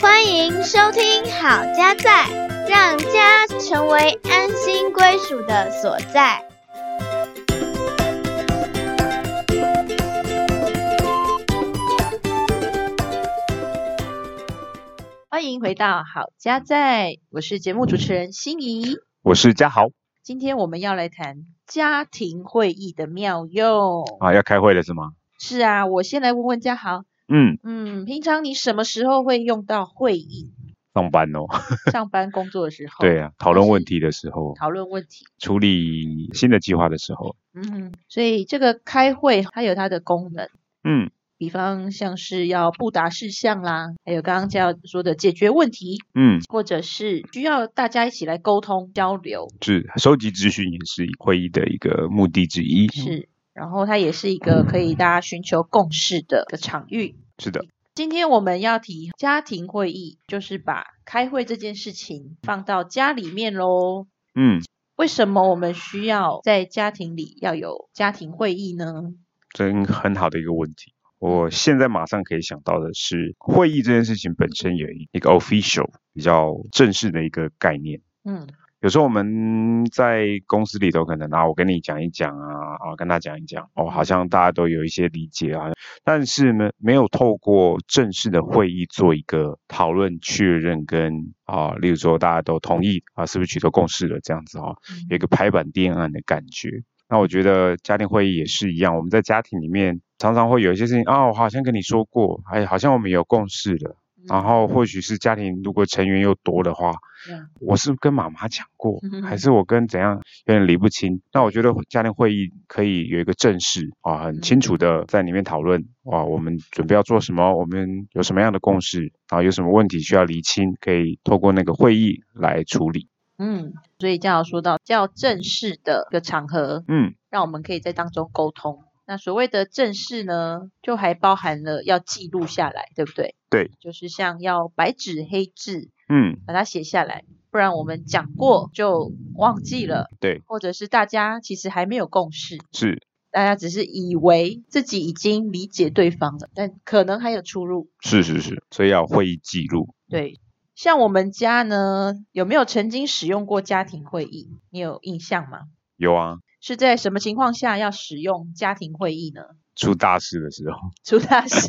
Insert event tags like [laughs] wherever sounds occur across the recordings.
欢迎收听好家在，让家成为安心归属的所在。欢迎回到好家在，我是节目主持人心怡。我是嘉豪今天我们要来谈家庭会议的妙用。啊，要开会了是吗？是啊，我先来问问嘉豪，嗯，嗯，平常你什么时候会用到会议？上班哦，[laughs] [laughs] 上班工作的时候？对啊，讨论问题的时候，讨论问题。处理新的计划的时候，嗯，所以这个开会它有它的功能，嗯比方像是要布达事项啦，还有刚刚嘉豪说的解决问题，嗯，或者是需要大家一起来沟通交流。是收集资讯也是会议的一个目的之一。是，然后它也是一个可以大家寻求共识的一个场域。是的，今天我们要提家庭会议，就是把开会这件事情放到家里面喽。嗯，为什么我们需要在家庭里要有家庭会议呢？真很好的一个问题。我现在马上可以想到的是，会议这件事情本身有一一个 official 比较正式的一个概念。嗯有时候我们在公司里头可能啊，我跟你讲一讲啊，啊跟他讲一讲，哦，好像大家都有一些理解啊，但是呢，没有透过正式的会议做一个讨论确认跟啊，例如说大家都同意啊，是不是取得共识了这样子啊，有一个拍板定案的感觉。那我觉得家庭会议也是一样，我们在家庭里面常常会有一些事情啊，我好像跟你说过，哎，好像我们有共识了。然后或许是家庭如果成员又多的话，嗯我是跟妈妈讲过嗯，还是我跟怎样有点理不清？那我觉得家庭会议可以有一个正式啊，很清楚的在里面讨论啊，我们准备要做什么，我们有什么样的共识啊，有什么问题需要厘清，可以透过那个会议来处理。嗯，所以嘉豪说到较正式的一个场合，嗯，让我们可以在当中沟通。那所谓的正式呢，就还包含了要记录下来，对不对？对，就是像要白纸黑字嗯，把它写下来，不然我们讲过就忘记了，对，或者是大家其实还没有共识，是大家只是以为自己已经理解对方了，但可能还有出入。是是是，所以要有会议记录。对，像我们家呢，有没有曾经使用过家庭会议？你有印象吗？有啊，是在什么情况下要使用家庭会议呢？出大事的时候，[laughs] 出大事，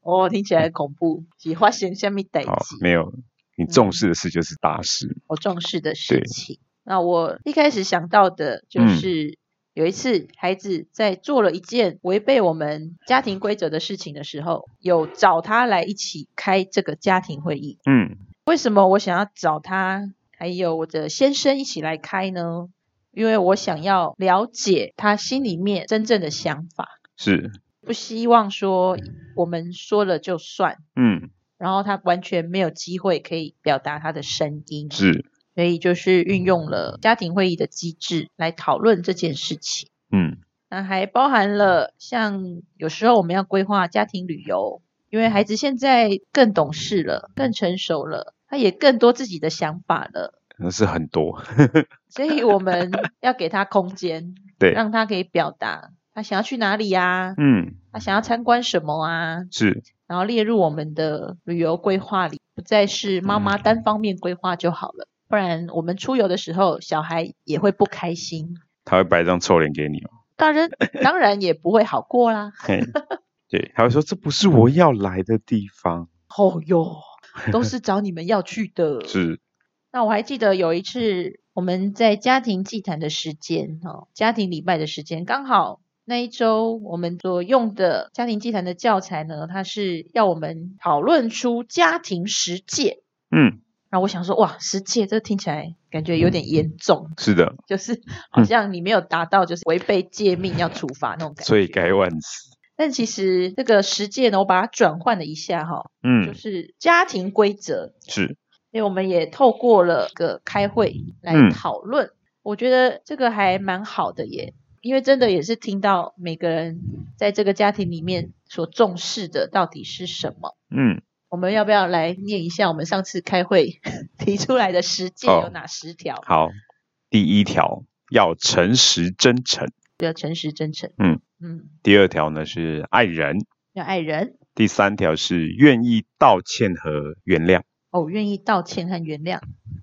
哦，听起来很恐怖。是发生什么代好？没有你重视的事就是大事。我重视的事情。那我一开始想到的就嗯是。有一次，孩子在做了一件违背我们家庭规则的事情的时候，有找他来一起开这个家庭会议。嗯为什么我想要找他，还有我的先生一起来开呢？因为我想要了解他心里面真正的想法，是，不希望说我们说了就算，嗯然后他完全没有机会可以表达他的声音。是，所以就是运用了家庭会议的机制来讨论这件事情。嗯那还包含了像有时候我们要规划家庭旅游，因为孩子现在更懂事了，更成熟了，他也更多自己的想法了，那是很多。[laughs] 所以我们要给他空间，对，让他可以表达他想要去哪里呀、嗯他想要参观什么啊，是，然后列入我们的旅游规划里，不再是妈妈嗯单方面规划就好了。不然我们出游的时候，小孩也会不开心。他会摆一张臭脸给你哦。当然，[laughs] 当然也不会好过啦。对，他会说这不是我要来的地方。哦哟，都是找你们要去的。是，那我还记得有一次我们在家庭祭坛的时间，哦，家庭礼拜的时间，刚好那一周我们所用的家庭祭坛的教材呢，它是要我们讨论出家庭十戒。嗯，然后我想说，哇，十戒这听起来感觉有点严重，是的，就是好像你没有达到，就是违背诫命要处罚那种感觉。罪该万死。但其实这个十戒呢，我把它转换了一下哈，就嗯，是家庭规则。是，所以我们也透过了个开会来嗯讨论，我觉得这个还蛮好的耶，因为真的也是听到每个人在这个家庭里面所重视的到底是什么。嗯，我们要不要来念一下我们上次开会 [laughs] 提出来的十戒哦有哪十条？好，第一条要诚实真诚。要诚实真诚。嗯嗯，第二条呢是爱人，要爱人第三条是愿意道歉和原谅，哦，愿意道歉和原谅。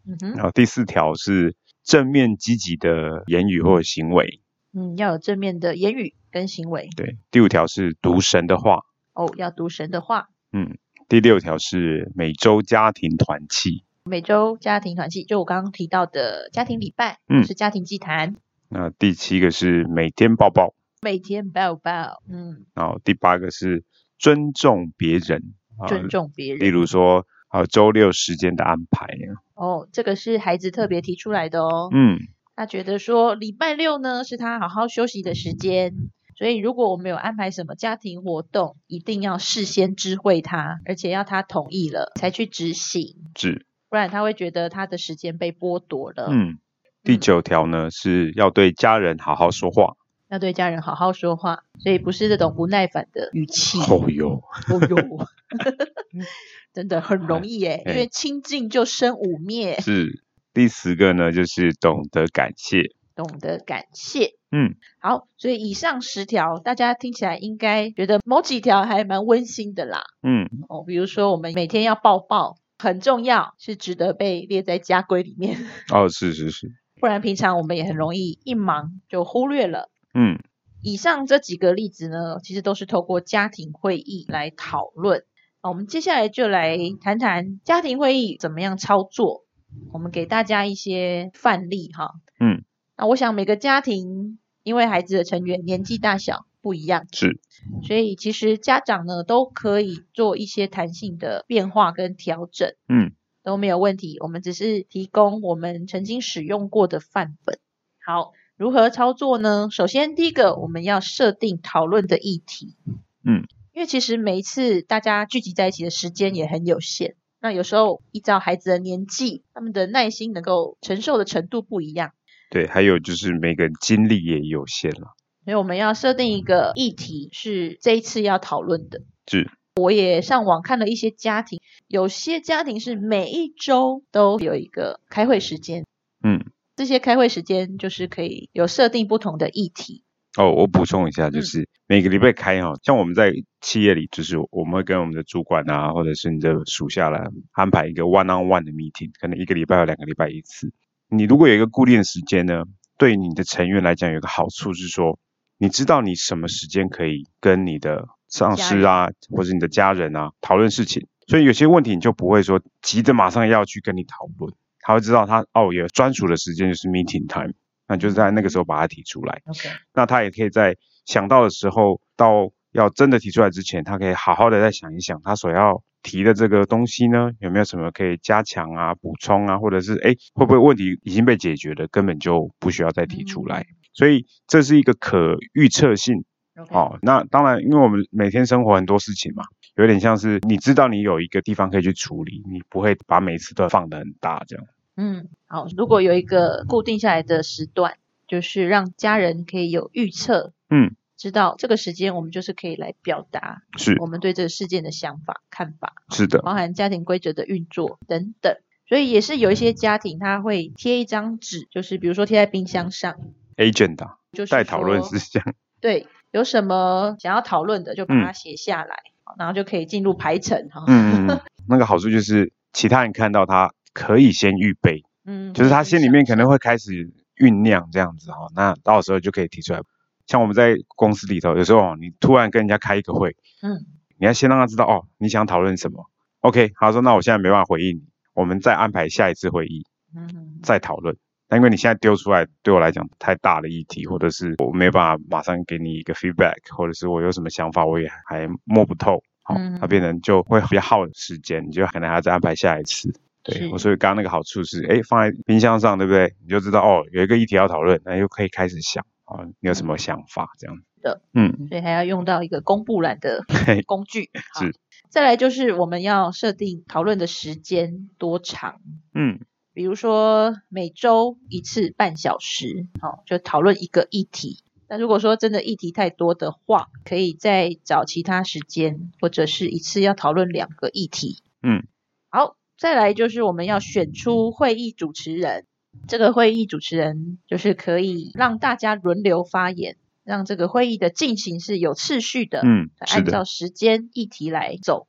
嗯哼，然后第四条是正面积极的言语或者行为，嗯，要有正面的言语跟行为。对，第五条是读神的话，哦，要读神的话。嗯，第六条是每周家庭团契，每周家庭团契，就我刚刚提到的家庭礼拜，嗯是家庭祭坛，那第七个是每天抱抱，每天抱抱，嗯，然后第八个是尊重别人，啊尊重别人例。如说啊周六时间的安排，哦，这个是孩子特别提出来的哦。嗯，他觉得说礼拜六呢是他好好休息的时间，所以如果我们有安排什么家庭活动，一定要事先知会他，而且要他同意了才去执行，是，不然他会觉得他的时间被剥夺了。嗯，第九条呢是要对家人好好说话，要对家人好好说话，所以不是这种不耐烦的语气。哦哟，哦哟，[laughs] 真的很容易耶，因哎为清净就生五灭，是。第十个呢就是懂得感谢，懂得感谢。嗯，好，所以以上十条，大家听起来应该觉得某几条还蛮温馨的啦。嗯，哦，比如说我们每天要抱抱，很重要，是值得被列在家规里面，哦，是是是，不然平常我们也很容易一忙就忽略了。嗯，以上这几个例子呢，其实都是透过家庭会议来讨论。那我们接下来就来谈谈家庭会议怎么样操作。我们给大家一些范例哈。嗯，那我想每个家庭因为孩子的成员年纪大小不一样，是，所以其实家长呢都可以做一些弹性的变化跟调整，嗯，都没有问题。我们只是提供我们曾经使用过的范本。好，如何操作呢？首先，第一个我们要设定讨论的议题。嗯，因为其实每一次大家聚集在一起的时间也很有限，那有时候依照孩子的年纪，他们的耐心能够承受的程度不一样，对，还有就是每个人精力也有限了，所以我们要设定一个议题是这一次要讨论的。是，我也上网看了一些家庭，有些家庭是每一周都有一个开会时间，嗯，这些开会时间就是可以有设定不同的议题。哦，我补充一下，就嗯。是每个礼拜开哈，像我们在企业里，就是我们会跟我们的主管啊，或者是你的属下来安排一个 one on one 的 meeting，可能一个礼拜或两个礼拜一次。你如果有一个固定的时间呢，对你的成员来讲有一个好处是说，你知道你什么时间可以跟你的上司啊，或者你的家人啊讨论事情，所以有些问题你就不会说急着马上要去跟你讨论，他会知道他哦有专属的时间就是 meeting time，那就是在那个时候把它提出来。OK，那他也可以在想到的时候，到要真的提出来之前，他可以好好的再想一想，他所要提的这个东西呢，有没有什么可以加强啊、补充啊，或者是哎会不会问题已经被解决了，根本就不需要再提出来。所以这是一个可预测性哦。那当然，因为我们每天生活很多事情嘛，有点像是你知道你有一个地方可以去处理，你不会把每次都放得很大这样。嗯，好，如果有一个固定下来的时段，就是让家人可以有预测，嗯，知道这个时间我们就是可以来表达是。我们对这个事件的想法、看法，是的，包含家庭规则的运作等等。所以也是有一些家庭他会贴一张纸，就是比如说贴在冰箱上，agenda 就是待讨论说事项，[laughs] 对，有什么想要讨论的就把嗯。它写下来，好然后就可以进入排程哈。嗯。[laughs] 那个好处就是其他人看到他可以先预备，嗯，就是他心里面可能会会开始酝酿这样子哈，那到时候就可以提出来。像我们在公司里头，有时候哦你突然跟人家开一个会，嗯你要先让他知道哦，你想讨论什么。OK，他说那我现在没办法回应你，我们再安排下一次会议嗯嗯再讨论。那因为你现在丢出来对我来讲太大的议题，或者是我没有办法马上给你一个 feedback，或者是我有什么想法我也还摸不透，好、嗯那变成就会比较耗时间，你就可能还要再安排下一次。对，我所以刚刚那个好处是，哎，放在冰箱上，对不对？你就知道哦，有一个议题要讨论，那又可以开始想啊、哦，你有什么想法这样子。的，嗯，所以还要用到一个公布栏的 [laughs] 工具。好是，再来就是我们要设定讨论的时间多长，嗯比如说每周一次半小时，好、就讨论一个议题。那如果说真的议题太多的话，可以再找其他时间，或者是一次要讨论两个议题。嗯，好，再来就是我们要选出会议主持人。这个会议主持人就是可以让大家轮流发言，让这个会议的进行是有次序的，嗯，按照，时间议题来走。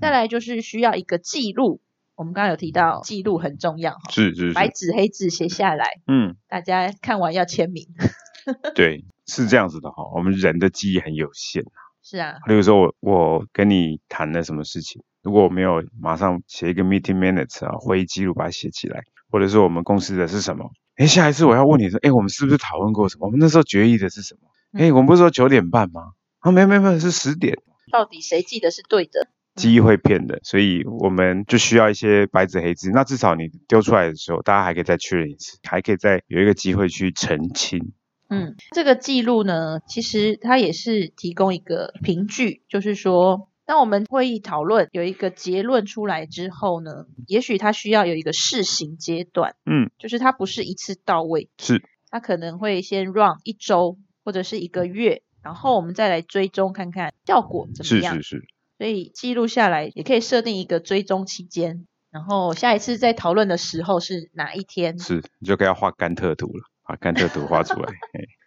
再来就是需要一个记录，我们刚刚有提到记录很重要，是是是，白纸黑字写下来，嗯，大家看完要签名。[laughs] 对，是这样子的哈。我们人的记忆很有限，是啊，例如说我我跟你谈了什么事情，如果我没有马上写一个 meeting minutes 啊会议记录把它写起来，或者是我们公司的是什么，哎，下一次我要问你说，哎，我们是不是讨论过什么？我们那时候决议的是什么？诶，嗯我们不是说九点半吗？啊，没有没有没有，是十点。到底谁记得是对的？记忆会骗的，所以我们就需要一些白纸黑字。那至少你丢出来的时候，大家还可以再确认一次，还可以再有一个机会去澄清。嗯，这个记录呢，其实它也是提供一个凭据，就是说，当我们会议讨论有一个结论出来之后呢，也许它需要有一个试行阶段，嗯，就是它不是一次到位，是，它可能会先 run 一周或者是一个月，然后我们再来追踪看看效果怎么样。是是是，所以记录下来也可以设定一个追踪期间，然后下一次在讨论的时候是哪一天？是，你就可以要画甘特图了，把甘特图画出来。[laughs]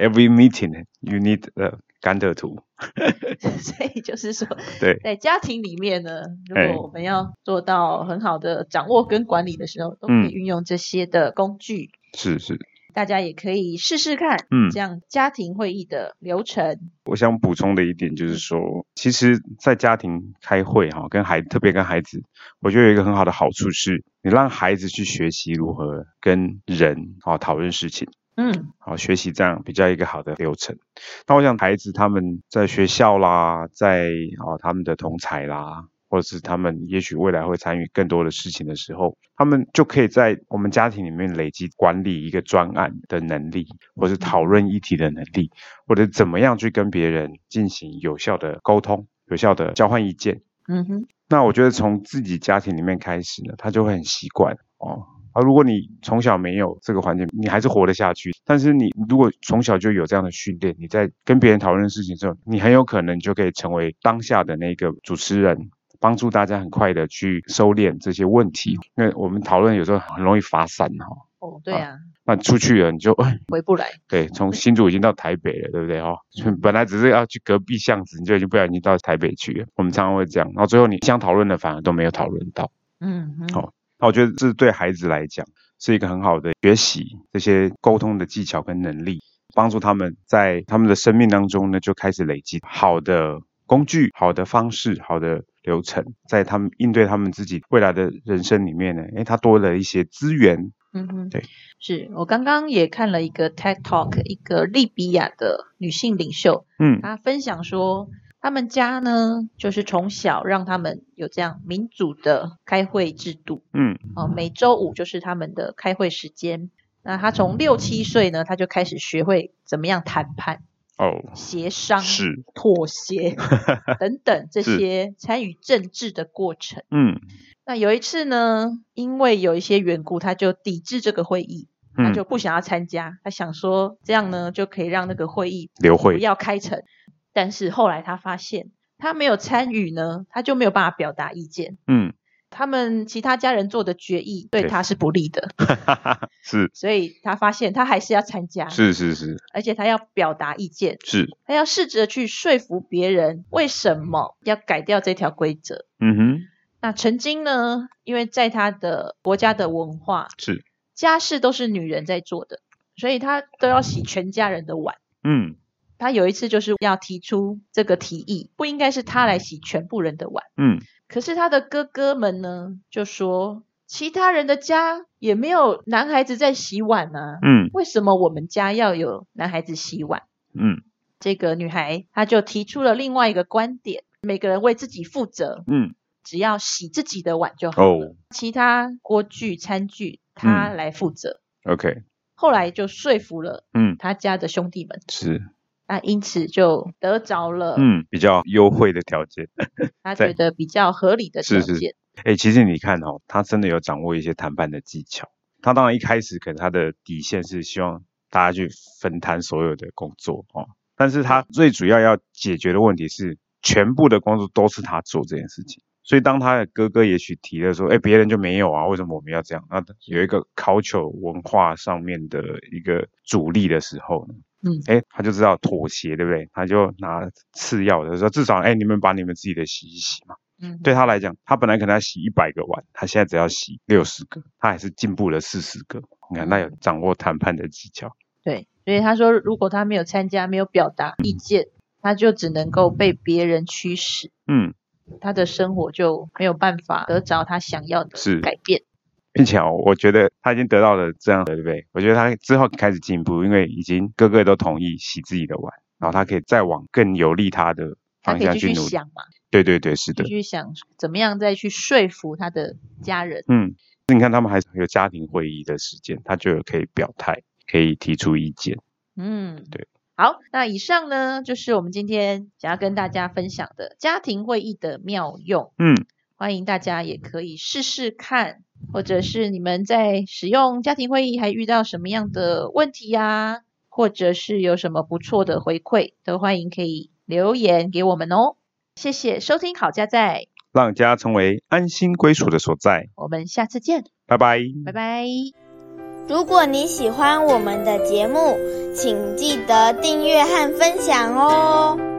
嘿 Every meeting you need a 甘特图。所以就是说，对，在家庭里面呢，如哎果我们要做到很好的掌握跟管理的时候，都可以嗯运用这些的工具。是是。大家也可以试试看，嗯这样家庭会议的流程。我想补充的一点就是说，其实，在家庭开会哈，跟孩特别跟孩子，我觉得有一个很好的好处是，你让孩子去学习如何跟人啊讨论事情。嗯好，学习这样比较一个好的流程。那我想孩子他们在学校啦，在啊他们的同才啦，或者是他们也许未来会参与更多的事情的时候，他们就可以在我们家庭里面累积管理一个专案的能力，或是讨论议题的能力，或者怎么样去跟别人进行有效的沟通、有效的交换意见。嗯哼，那我觉得从自己家庭里面开始呢，他就会很习惯哦。啊，如果你从小没有这个环境，你还是活得下去。但是你如果从小就有这样的训练，你在跟别人讨论事情的时候，你很有可能就可以成为当下的那个主持人，帮助大家很快的去收敛这些问题。因为我们讨论有时候很容易发散哈、哦，对啊，那出去了你就回不来。对，从新竹已经到台北了，对不对哦？本来只是要去隔壁巷子，你就已经不小心到台北去了。我们常常会这样，然后最后你想讨论的反而都没有讨论到。嗯哼，好那我觉得这对孩子来讲是一个很好的学习这些沟通的技巧跟能力，帮助他们在他们的生命当中呢就开始累积好的工具、好的方式、好的流程，在他们应对他们自己未来的人生里面呢，诶，他多了一些资源。嗯哼，对，是我刚刚也看了一个 TED Talk，一个利比亚的女性领袖，嗯她分享说，他们家呢，就是从小让他们有这样民主的开会制度，嗯哦，每周五就是他们的开会时间。那他从六七岁呢，他就开始学会怎么样谈判、哦，协商、是，妥协 [laughs] 等等这些参与政治的过程。嗯那有一次呢，因为有一些缘故，他就抵制这个会议，他嗯，就不想要参加。他想说这样呢，就可以让那个会议不刘慧，要开成。但是后来他发现，他没有参与呢，他就没有办法表达意见。嗯，他们其他家人做的决议对对他是不利的，[laughs] 是。所以他发现他还是要参加，是是是。而且他要表达意见，是，他要试着去说服别人为什么要改掉这条规则。嗯哼，那曾经呢，因为在他的国家的文化，是，家事都是女人在做的，所以他都要洗全家人的碗。嗯他有一次就是要提出这个提议，不应该是他来洗全部人的碗。嗯。可是他的哥哥们呢，就说其他人的家也没有男孩子在洗碗啊，嗯。为什么我们家要有男孩子洗碗？嗯。这个女孩她就提出了另外一个观点：每个人为自己负责，嗯，只要洗自己的碗就好了，哦。其他锅具、餐具他来负责。，OK，后来就说服了嗯。他家的兄弟们，是，那因此就得着了嗯，比较优惠的条件。[laughs] 他对觉得比较合理的条是是件。哎，其实你看哦，他真的有掌握一些谈判的技巧。他当然一开始可能他的底线是希望大家去分摊所有的工作哦，但是他最主要要解决的问题是，全部的工作都是他做这件事情。所以当他的哥哥也许提了说，哎，别人就没有啊，为什么我们要这样？那有一个 culture 文化上面的一个阻力的时候呢，嗯哎，他就知道妥协，对不对？他就拿次要的说，至少哎，你们把你们自己的洗一洗嘛。嗯，对他来讲，他本来可能要洗一百个碗，他现在只要洗六十个，他还是进步了四十个。你看，那有掌握谈判的技巧。对，所以他说，如果他没有参加，没有表达意见，他就只能够被别人驱使，嗯，他的生活就没有办法得着他想要的是改变。并且哦，我觉得他已经得到了这样的，对不对？我觉得他之后开始进步，因为已经个个都同意洗自己的碗，然后他可以再往更有利他的方向去努力。续想嘛，对对对，是的继。续想怎么样再去说服他的家人。嗯，你看他们还有家庭会议的时间，他就有可以表态，可以提出意见。嗯，对。好，那以上呢就是我们今天想要跟大家分享的家庭会议的妙用，嗯，欢迎大家也可以试试看，或者是你们在使用家庭会议还遇到什么样的问题呀、或者是有什么不错的回馈，都欢迎可以留言给我们哦。谢谢收听好家在，让家成为安心归属的所在。我们下次见，拜拜。拜拜。如果你喜欢我们的节目，请记得订阅和分享哦。